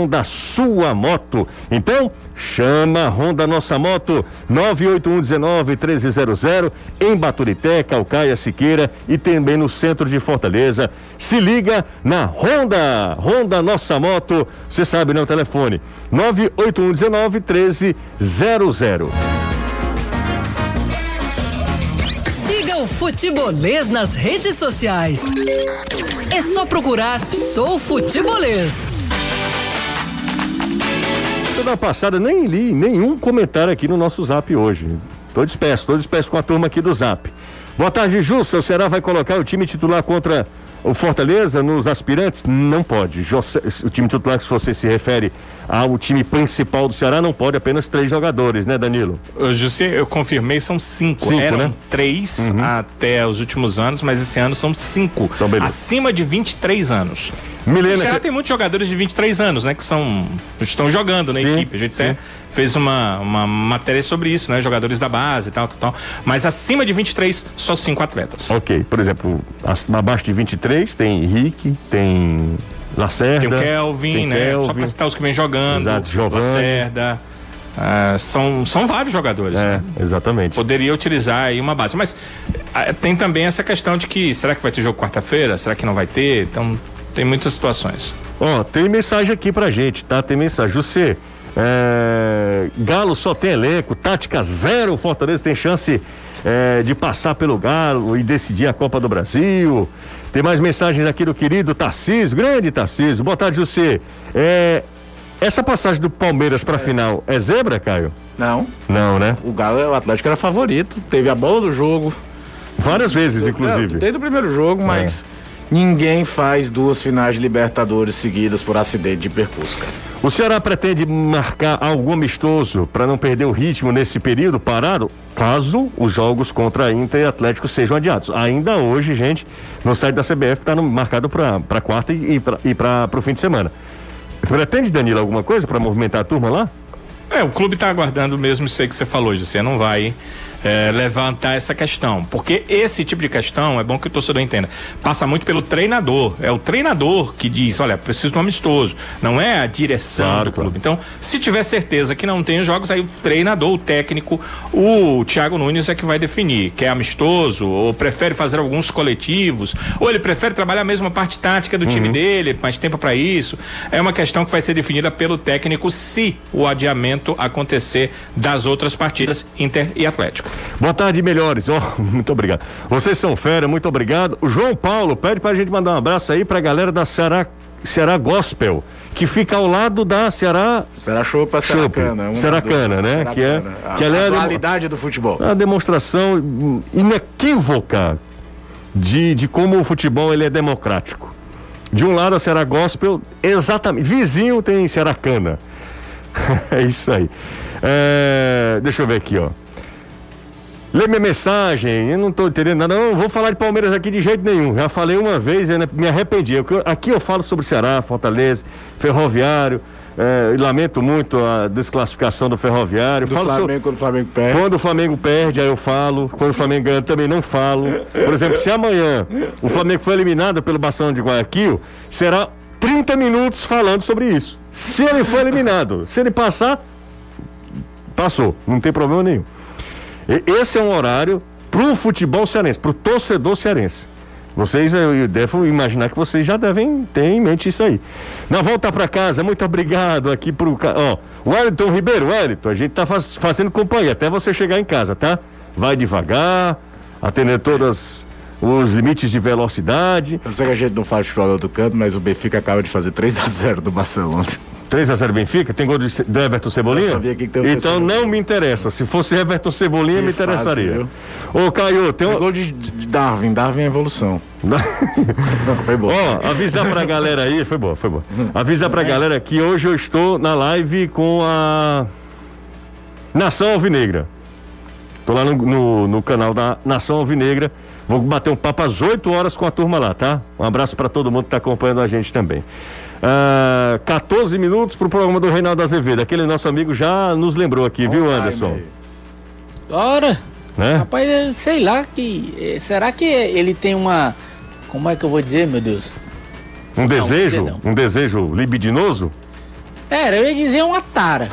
da sua moto. Então, chama a Honda Nossa Moto 981191300 em Baturité, Calcaia, Siqueira e também no centro de Fortaleza. Se liga na Honda, Honda Nossa Moto, você sabe, né, telefone 981191300. Siga o Futebolês nas redes sociais. É só procurar Sou Futebolês. Semana passada nem li nenhum comentário aqui no nosso zap hoje. Tô disperso, tô disperso com a turma aqui do zap. Boa tarde, Jussa. O Ceará vai colocar o time titular contra o Fortaleza nos aspirantes? Não pode. O time titular, se você se refere ao time principal do Ceará, não pode apenas três jogadores, né, Danilo? José, eu confirmei, são cinco. cinco Eram né? três uhum. até os últimos anos, mas esse ano são cinco. Então, acima de 23 anos. Milena, o Ceará tem muitos jogadores de 23 anos, né? Que são. estão jogando na sim, equipe. A gente sim. até fez uma, uma matéria sobre isso, né? Jogadores da base e tal, tal, tal. Mas acima de 23, só cinco atletas. Ok. Por exemplo, abaixo de 23 tem Henrique, tem Lacerda. Tem o Kelvin, tem né? Kelvin, Só pra citar os que vem jogando. Exato. Lacerda. Uh, são, são vários jogadores. É, né? exatamente. Poderia utilizar aí uma base. Mas uh, tem também essa questão de que será que vai ter jogo quarta-feira? Será que não vai ter? Então tem muitas situações. Ó, oh, tem mensagem aqui pra gente, tá? Tem mensagem. José, É, Galo só tem elenco, tática zero. Fortaleza tem chance é, de passar pelo Galo e decidir a Copa do Brasil. Tem mais mensagens aqui do querido Tarcísio, grande Tarcísio. Boa tarde, José. É, essa passagem do Palmeiras para a final é zebra, Caio? Não. Não, né? O Galo, o Atlético era favorito, teve a bola do jogo. Várias vezes, inclusive. Desde o primeiro jogo, mas é. Ninguém faz duas finais de Libertadores seguidas por acidente de percurso, cara. O Ceará pretende marcar algum amistoso para não perder o ritmo nesse período parado, caso os jogos contra Inter e Atlético sejam adiados. Ainda hoje, gente, no site da CBF está marcado para quarta e, e para o fim de semana. Pretende, Danilo, alguma coisa para movimentar a turma lá? É, o clube está aguardando mesmo isso aí que você falou, você não vai é, levantar essa questão. Porque esse tipo de questão, é bom que o torcedor entenda, passa muito pelo treinador. É o treinador que diz: olha, preciso de um amistoso. Não é a direção claro, do clube. Então, se tiver certeza que não tem os jogos, aí o treinador, o técnico, o Thiago Nunes é que vai definir. Quer amistoso, ou prefere fazer alguns coletivos, ou ele prefere trabalhar mesmo a parte tática do uhum. time dele, mais tempo para isso. É uma questão que vai ser definida pelo técnico se o adiamento acontecer das outras partidas Inter e Atlético. Boa tarde, melhores. Oh, *laughs* muito obrigado. Vocês são fera, muito obrigado. O João Paulo pede pra gente mandar um abraço aí pra galera da Ceará, Ceará Gospel, que fica ao lado da Ceará. Ceará Chopa Seracana. Seracana, né? Seracana. Que é, a, que é a qualidade do futebol. A demonstração inequívoca de, de como o futebol ele é democrático. De um lado a Ceará Gospel, exatamente. Vizinho tem Seracana. *laughs* é isso aí. É, deixa eu ver aqui, ó. Lê minha mensagem, eu não estou entendendo nada. Não, vou falar de Palmeiras aqui de jeito nenhum. Já falei uma vez, e me arrependi. Aqui eu falo sobre Ceará, Fortaleza, Ferroviário. É, lamento muito a desclassificação do Ferroviário. Do falo Flamengo, quando o Flamengo perde. Quando o Flamengo perde, aí eu falo. Quando o Flamengo ganha, também não falo. Por exemplo, se amanhã o Flamengo for eliminado pelo Bação de Guayaquil, será 30 minutos falando sobre isso. Se ele for eliminado, se ele passar, passou, não tem problema nenhum. Esse é um horário para o futebol cearense, para o torcedor cearense. Vocês, eu devo imaginar que vocês já devem ter em mente isso aí. Na volta para casa, muito obrigado aqui pro. Ó, Wellington Ribeiro, Wellington, a gente tá faz, fazendo companhia até você chegar em casa, tá? Vai devagar, atender todas os limites de velocidade. Eu sei que a gente não faz futebol do canto, mas o Benfica acaba de fazer 3 a 0 do Barcelona. 3x0 Benfica? Tem gol de, do Everton Cebolinha? Eu sabia que tem então não me interessa. Se fosse Everton Cebolinha, que me interessaria. Fácil, Ô, Caio, tem, um... gol de, Darwin. Darwin é evolução. *laughs* foi bom. Ó, avisar pra galera aí, foi bom, foi bom. Avisar pra galera que hoje eu estou na live com a Nação Alvinegra. Tô lá no, no, no canal da Nação Alvinegra. Vou bater um papo às 8 horas com a turma lá, tá? Um abraço para todo mundo que tá acompanhando a gente também. Uh, ah, 14 minutos para o programa do Reinaldo Azevedo. Aquele nosso amigo já nos lembrou aqui, Bom viu, Anderson? Ora, né? rapaz, sei lá que. Eh, será que ele tem uma. Como é que eu vou dizer, meu Deus? Um não, desejo? Um desejo libidinoso? Era, eu ia dizer uma tara.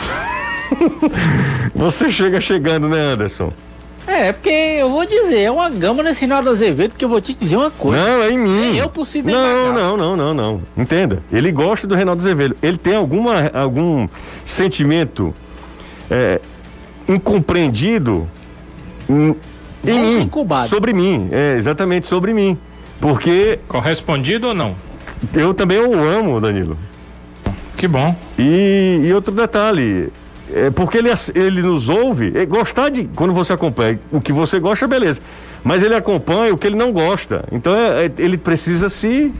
*laughs* Você chega chegando, né, Anderson? É, porque eu vou dizer, é uma gama nesse Reinaldo Azevedo que eu vou te dizer uma coisa. Não, é em mim. É eu por si Não, não, não, não, não. Entenda. Ele gosta do Reinaldo Azevedo. Ele tem alguma, algum sentimento é, incompreendido em, em mim. Incubado. Sobre mim. É, exatamente, sobre mim. Porque. Correspondido ou não? Eu também o amo, Danilo. Que bom. E, e outro detalhe, é porque ele, ele nos ouve, é, gostar de quando você acompanha o que você gosta, beleza. Mas ele acompanha o que ele não gosta. Então é, é, ele precisa se,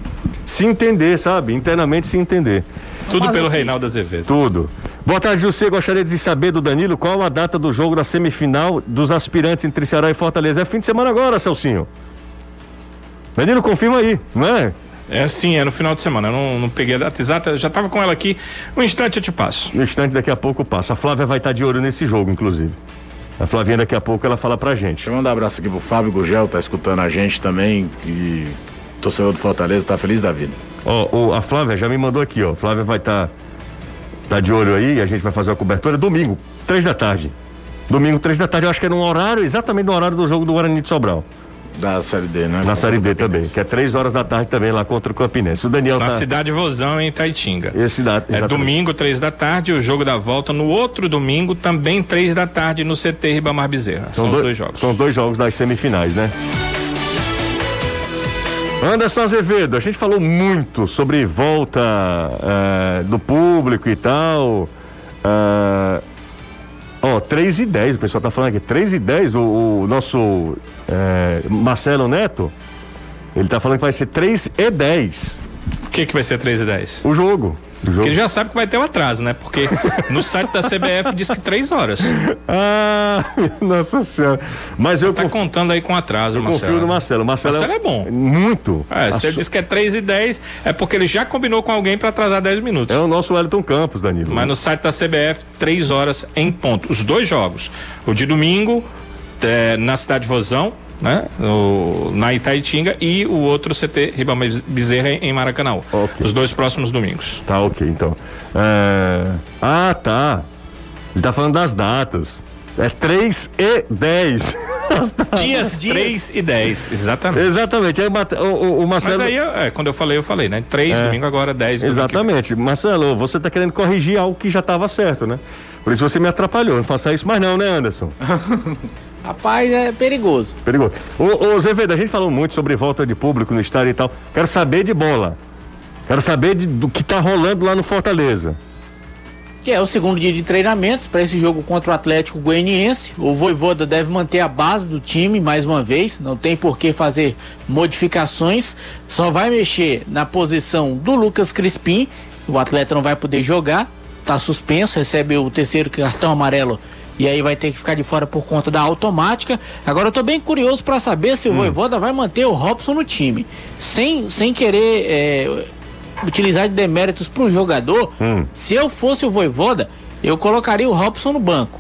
se entender, sabe? Internamente se entender. Tudo pelo Reinaldo Azevedo. Tudo. Boa tarde, José. Gostaria de saber do Danilo qual a data do jogo da semifinal dos aspirantes entre Ceará e Fortaleza. É fim de semana agora, Celcinho. Danilo, confirma aí, não é? É sim, é no final de semana. Eu não, não peguei a data exata, já estava com ela aqui. Um instante eu te passo. Um instante, daqui a pouco eu passo. A Flávia vai estar de olho nesse jogo, inclusive. A Flavinha daqui a pouco ela fala pra gente. Deixa eu mandar um abraço aqui pro Fábio Gugel, tá escutando a gente também. E torcedor do Fortaleza tá feliz da vida. Ó, oh, oh, a Flávia já me mandou aqui, ó. Flávia vai estar tá, tá de olho aí, a gente vai fazer a cobertura domingo, três da tarde. Domingo, três da tarde, eu acho que é no horário, exatamente no horário do jogo do Guarani de Sobral. Da Série D, né? Na Série D também, que é três horas da tarde também lá contra o Campinense. O Daniel Na tá... cidade Vozão, em Itaitinga. Esse da... É domingo, três da tarde, o jogo da volta no outro domingo, também três da tarde, no CT Ribamar Bezerra. São, os dois jogos. São dois jogos das semifinais, né? Anderson Azevedo, a gente falou muito sobre volta eh, do público e tal. eh, Ó, 3 e 10, o pessoal tá falando aqui. 3 e 10, o, o nosso eh, Marcelo Neto, ele tá falando que vai ser 3 e 10 O que, que vai ser 3 e 10? o jogo. O jogo. Porque ele já sabe que vai ter um atraso, né? Porque no site da CBF diz que três horas. *laughs* Ah, *laughs* nossa senhora. Mas eu Tá conf- contando aí com atraso, eu Marcelo. confio no Marcelo. Marcelo, Marcelo é bom. Muito. É, se A ele diz que é 3 e 10, é porque ele já combinou com alguém para atrasar 10 minutos. É o nosso Wellington Campos, Danilo. Mas no site da CBF, 3 horas em ponto. Os dois jogos. O de domingo, é, na cidade de Vozão, né? O- na Itaitinga, e o outro CT Ribamar Bezerra em Maracanã. Ok. Os dois próximos domingos. Tá, ok, então. É... Ah, tá. Ele tá falando das datas. É 3 e 10. *laughs* As datas. Dias 3 e 10, exatamente. Exatamente. Aí, o, o- o Marcelo. Mas aí, é, quando eu falei, eu falei, né? 3 É. domingo agora, 10 domingo que vem. Exatamente. Marcelo, você tá querendo corrigir algo que já estava certo, né? Por isso você me atrapalhou. Não faça isso mais não, né, Anderson? *laughs* Rapaz, é perigoso. Perigoso. Ô, ô Zevedo, a gente falou muito sobre volta de público no estádio e tal. Quero saber de bola. Quero saber de- do que tá rolando lá no Fortaleza. Que é o segundo dia de treinamentos para esse jogo contra o Atlético Goianiense. O Voivoda deve manter a base do time mais uma vez, não tem por que fazer modificações, só vai mexer na posição do Lucas Crispim. O atleta não vai poder jogar, tá suspenso, recebe o terceiro cartão amarelo e aí vai ter que ficar de fora por conta da automática. Agora eu tô bem curioso para saber se o Voivoda vai manter o Robson no time, sem, sem querer é, utilizar de deméritos pro jogador. Se eu fosse o Voivoda, eu colocaria o Robson no banco.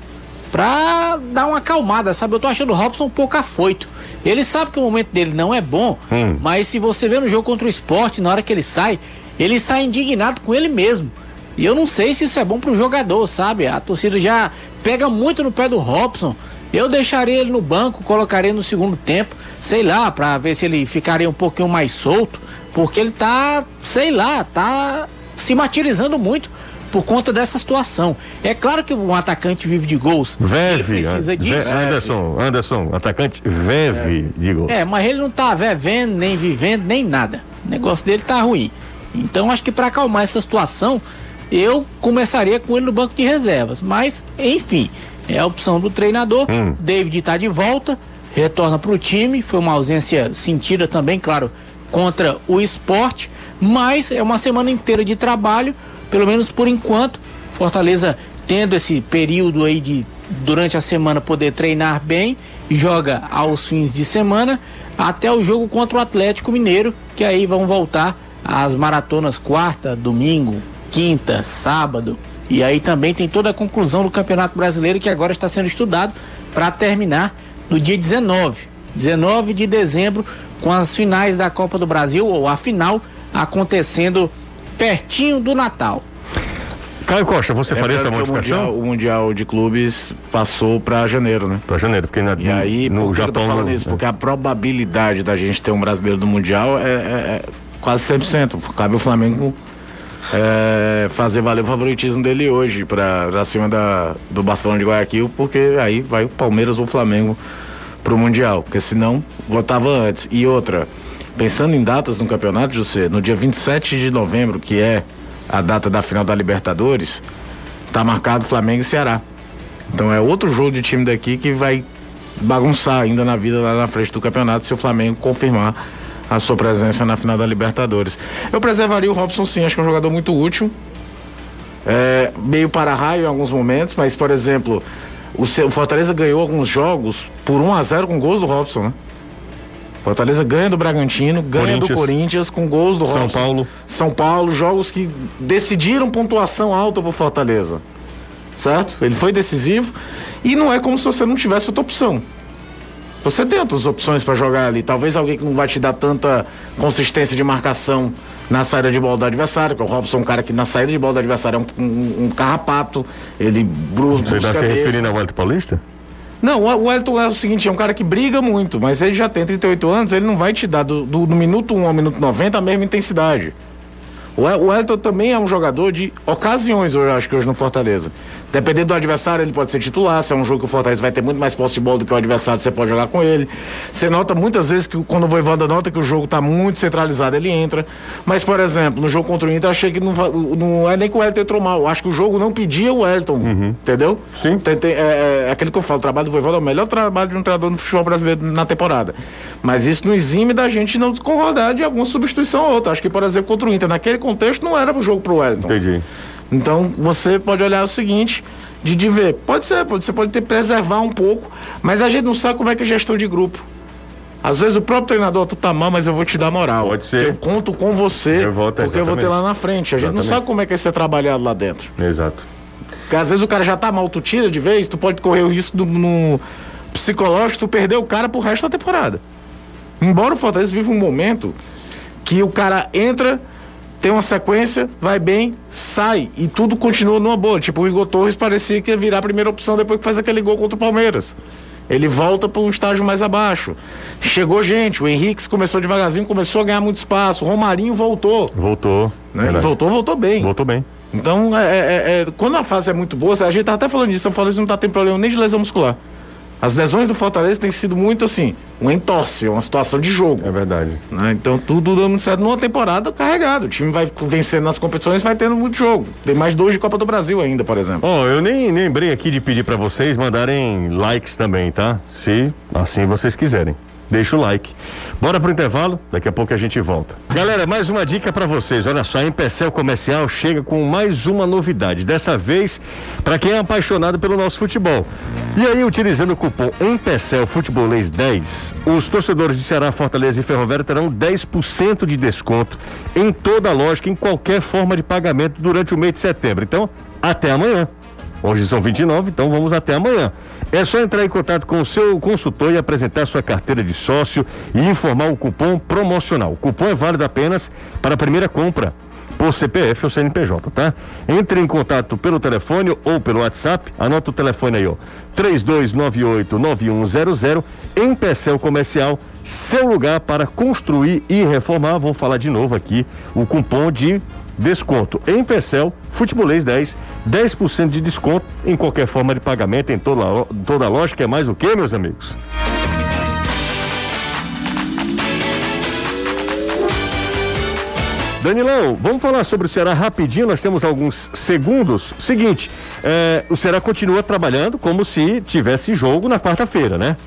Pra dar uma acalmada, sabe? Eu tô achando o Robson um pouco afoito. Ele sabe que o momento dele não é bom, mas se você vê no jogo contra o esporte, na hora que ele sai, ele sai indignado com ele mesmo. E eu não sei se isso é bom pro jogador, sabe? A torcida já pega muito no pé do Robson. Eu deixaria ele no banco, colocaria no segundo tempo, sei lá, pra ver se ele ficaria um pouquinho mais solto, porque ele tá, sei lá, tá se martirizando muito por conta dessa situação. É claro que um atacante vive de gols. ele Veve. precisa Ve- disso. Anderson, Anderson, atacante, Veve, digo. É, mas ele não tá vivendo, nem vivendo, nem nada. O negócio dele tá ruim. Então acho que para acalmar essa situação, eu começaria com ele no banco de reservas. Mas, enfim, é a opção do treinador. David tá de volta, retorna pro time. Foi uma ausência sentida também, claro, contra o esporte. Mas é uma semana inteira de trabalho, pelo menos por enquanto. Fortaleza tendo esse período aí de durante a semana poder treinar bem, joga aos fins de semana até o jogo contra o Atlético Mineiro, que aí vão voltar as maratonas quarta, domingo, quinta, sábado. E aí também tem toda a conclusão do Campeonato Brasileiro que agora está sendo estudado para terminar no dia 19, 19 de dezembro, com as finais da Copa do Brasil ou a final acontecendo pertinho do Natal. Caio Costa, você faria essa que o modificação? mundial, o mundial de Clubes passou para janeiro, né? Pra janeiro, porque na, E aí, no por que eu tô Japão. falando isso? Porque a probabilidade da gente ter um brasileiro do Mundial é, é- é quase 100%. Cabe o Flamengo é, fazer valer o favoritismo dele hoje pra cima da, do Barcelona de Guayaquil, porque aí vai o Palmeiras ou o Flamengo pro Mundial. Porque senão, votava antes. E outra, pensando em datas no campeonato, José, no dia 27 de novembro, que é a data da final da Libertadores, tá marcado Flamengo e Ceará. Então é outro jogo de time daqui que vai bagunçar ainda na vida lá na frente do campeonato se o Flamengo confirmar a sua presença na final da Libertadores. Eu preservaria o Robson sim, acho que é um jogador muito útil. É, meio para raio em alguns momentos, mas por exemplo, o, seu- o Fortaleza ganhou alguns jogos por 1 a 0 com gols do Robson, né? Fortaleza ganha do Bragantino, ganha do Corinthians. Com gols do São Robson. Paulo. São Paulo, jogos que decidiram pontuação alta pro Fortaleza. Certo? Ele foi decisivo e não é como se você não tivesse outra opção. Você tem outras opções para jogar ali. Talvez alguém que não vai te dar tanta consistência de marcação na saída de bola do adversário, porque o Robson é um cara que na saída de bola do adversário é um, um- um carrapato, ele bru- Você está se referindo ao Wellington Paulista? Não, o Wellington é o seguinte, é um cara que briga muito, mas ele já tem 38 anos, ele não vai te dar do, do, do minuto 1 ao minuto 90 a mesma intensidade. O Wellington também é um jogador de ocasiões, eu acho que hoje no Fortaleza. Dependendo do adversário, ele pode ser titular. Se é um jogo que o Fortaleza vai ter muito mais posse de bola do que o adversário, você pode jogar com ele. Você nota muitas vezes que quando o Voivoda nota que o jogo está muito centralizado, ele entra. Mas, por exemplo, no jogo contra o Inter, achei que não, não é nem que o Wellington entrou mal. Acho que o jogo não pedia o Wellington. Uhum. Entendeu? Sim. Tem, tem, é, é, aquele que eu falo, o trabalho do Voivoda é o melhor trabalho de um treinador no futebol brasileiro na temporada. Mas isso não exime da gente não concordar de alguma substituição ou outra. Acho que, por exemplo, contra o Inter, naquele contexto, não era o jogo pro Wellington. Entendi. Então você pode olhar o seguinte, de, de ver, pode ser, pode, você pode ter preservar um pouco, mas a gente não sabe como é que é gestão de grupo. Às vezes o próprio treinador, tu tá mal, mas eu vou te dar moral. Pode ser. Eu conto com você, Eu volto, porque eu vou ter lá na frente. A gente Exatamente. não sabe como é que é ser trabalhado lá dentro. Exato. Porque às vezes o cara já tá mal, tu tira de vez, tu pode correr o risco do, no psicológico, tu perder o cara pro resto da temporada. Embora o Fortaleza viva um momento que o cara entra, tem uma sequência, vai bem, sai e tudo continua numa boa. Tipo, o Igor Torres parecia que ia virar a primeira opção depois que faz aquele gol contra o Palmeiras. Ele volta para um estágio mais abaixo. Chegou gente, o Henrique começou devagarzinho, começou a ganhar muito espaço. O Romarinho voltou. Voltou. Né? Voltou, voltou bem. Voltou bem. Então, é, é- é- quando a fase é muito boa, a gente tá até falando disso, o Fortaleza não tá tendo problema nem de lesão muscular. As lesões do Fortaleza têm sido muito assim, um entorse, uma situação de jogo. É verdade. né? Então tudo dando muito certo numa temporada carregado. O time vai vencendo nas competições, vai tendo muito jogo. Tem mais dois de Copa do Brasil ainda, por exemplo. Ó, eu nem lembrei aqui de pedir pra vocês mandarem likes também, tá? Se assim vocês quiserem. Deixa o like. Bora pro intervalo, daqui a pouco a gente volta. Galera, mais uma dica pra vocês. Olha só, a Empecel Comercial chega com mais uma novidade. Dessa vez, pra quem é apaixonado pelo nosso futebol. E aí, utilizando o cupom Empecel Futebolês 10, os torcedores de Ceará, Fortaleza e Ferroviária terão 10% de desconto em toda a lógica, em qualquer forma de pagamento durante o mês de setembro. Então, até amanhã. Hoje são 29, então vamos até amanhã. É só entrar em contato com o seu consultor e apresentar sua carteira de sócio e informar o cupom promocional. O cupom é válido apenas para a primeira compra por CPF ou CNPJ, tá? Entre em contato pelo telefone ou pelo WhatsApp. Anota o telefone aí, ó. 3298-9100 em Pecel Comercial. Seu lugar para construir e reformar. Vou falar de novo aqui o cupom de desconto em Pecel, Futebolês 10, 10% de desconto em qualquer forma de pagamento, em toda, a- toda a lógica. É mais o que, meus amigos? Danilão, vamos falar sobre o Ceará rapidinho, nós temos alguns segundos. Seguinte, é, o Ceará continua trabalhando como se tivesse jogo na quarta-feira, né?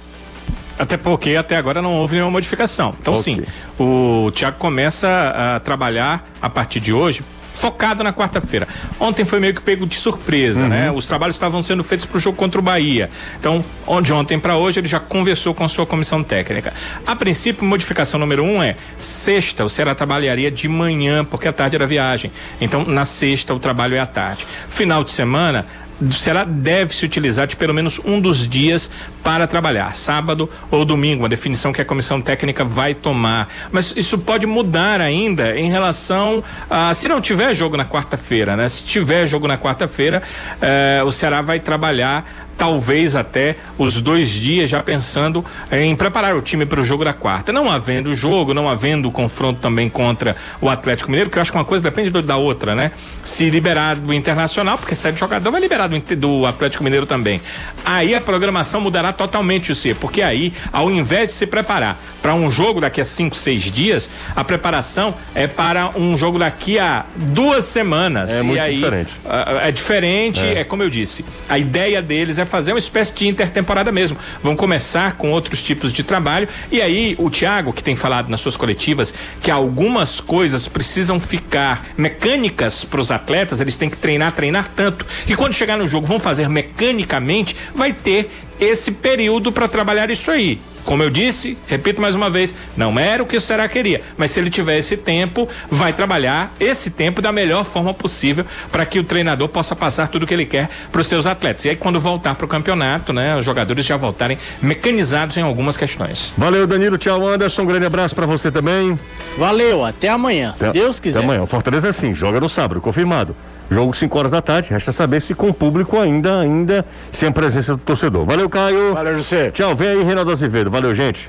Até porque até agora não houve nenhuma modificação. Então, Ok. sim, o Thiago começa a trabalhar a partir de hoje. Focado na quarta-feira. Ontem foi meio que pego de surpresa, né? Os trabalhos estavam sendo feitos para o jogo contra o Bahia. Então, de ontem para hoje, ele já conversou com a sua comissão técnica. A princípio, modificação número um é sexta, o Ceará trabalharia de manhã, porque à tarde era viagem. Então, na sexta, o trabalho é à tarde. Final de semana, o Ceará deve se utilizar de pelo menos um dos dias para trabalhar, sábado ou domingo, uma definição que a comissão técnica vai tomar. Mas isso pode mudar ainda em relação a se não tiver jogo na quarta-feira, né? Se tiver jogo na quarta-feira, eh, o Ceará vai trabalhar talvez até os dois dias já pensando em preparar o time para o jogo da quarta. Não havendo jogo, não havendo confronto também contra o Atlético Mineiro, que eu acho que uma coisa depende da outra, né? Se liberar do Internacional, porque sete jogador vai liberar do, do Atlético Mineiro também. Aí a programação mudará totalmente o C, porque aí, ao invés de se preparar para um jogo daqui a cinco, seis dias, a preparação é para um jogo daqui a duas semanas. É e muito aí, diferente. ah, É diferente, é. como eu disse. A ideia deles é fazer uma espécie de intertemporada mesmo. Vão começar com outros tipos de trabalho. E aí, o Thiago, que tem falado nas suas coletivas que algumas coisas precisam ficar mecânicas para os atletas, eles têm que treinar, treinar tanto. E quando chegar no jogo, vão fazer mecanicamente, vai ter esse período para trabalhar isso aí. Como eu disse, repito mais uma vez, não era o que o Ceará queria, mas se ele tiver esse tempo, vai trabalhar esse tempo da melhor forma possível para que o treinador possa passar tudo o que ele quer para os seus atletas. E aí, quando voltar para o campeonato, né, os jogadores já voltarem mecanizados em algumas questões. Valeu, Danilo. Tchau, Anderson. Um grande abraço pra você também. Valeu, até amanhã, se Até- Deus quiser. Até amanhã. O Fortaleza, sim, joga no sábado, confirmado. Jogo 5 horas da tarde. Resta saber se com público ainda, ainda sem a presença do torcedor. Valeu, Caio. Valeu, José. Tchau. Vem aí, Reinaldo Azevedo. Valeu, gente.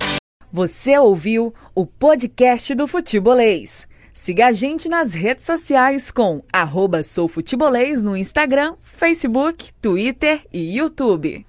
Você ouviu o podcast do Futebolês. Siga a gente nas redes sociais com arroba soufutebolês no Instagram, Facebook, Twitter e YouTube.